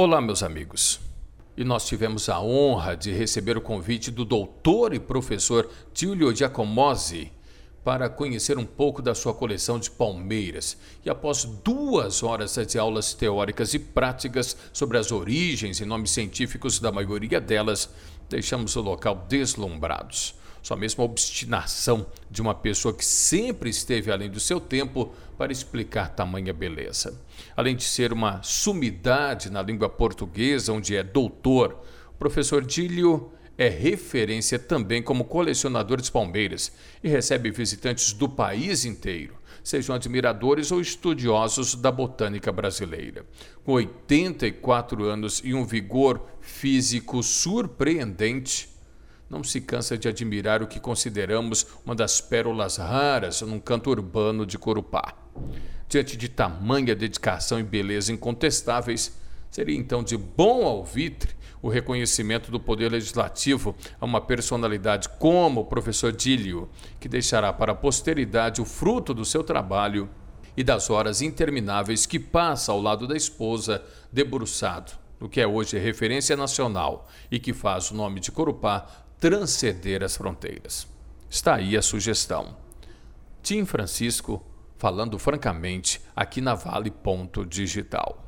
Olá, meus amigos. E nós tivemos a honra de receber o convite do doutor e professor Giulio Giacomozzi para conhecer um pouco da sua coleção de palmeiras. E após duas horas de aulas teóricas e práticas sobre as origens e nomes científicos da maioria delas, deixamos o local deslumbrados. Só mesmo a obstinação de uma pessoa que sempre esteve além do seu tempo para explicar tamanha beleza. Além de ser uma sumidade na língua portuguesa, onde é doutor, o professor Dílio é referência também como colecionador de palmeiras e recebe visitantes do país inteiro, sejam admiradores ou estudiosos da botânica brasileira. Com 84 anos e um vigor físico surpreendente, não se cansa de admirar o que consideramos uma das pérolas raras num canto urbano de Corupá. Diante de tamanha dedicação e beleza incontestáveis, seria então de bom alvitre o reconhecimento do poder legislativo a uma personalidade como o professor Dílio, que deixará para a posteridade o fruto do seu trabalho e das horas intermináveis que passa ao lado da esposa, debruçado no que é hoje referência nacional e que faz o nome de Corupá transcender as fronteiras. Está aí a sugestão. Tim Francisco falando francamente aqui na Vale Ponto Digital.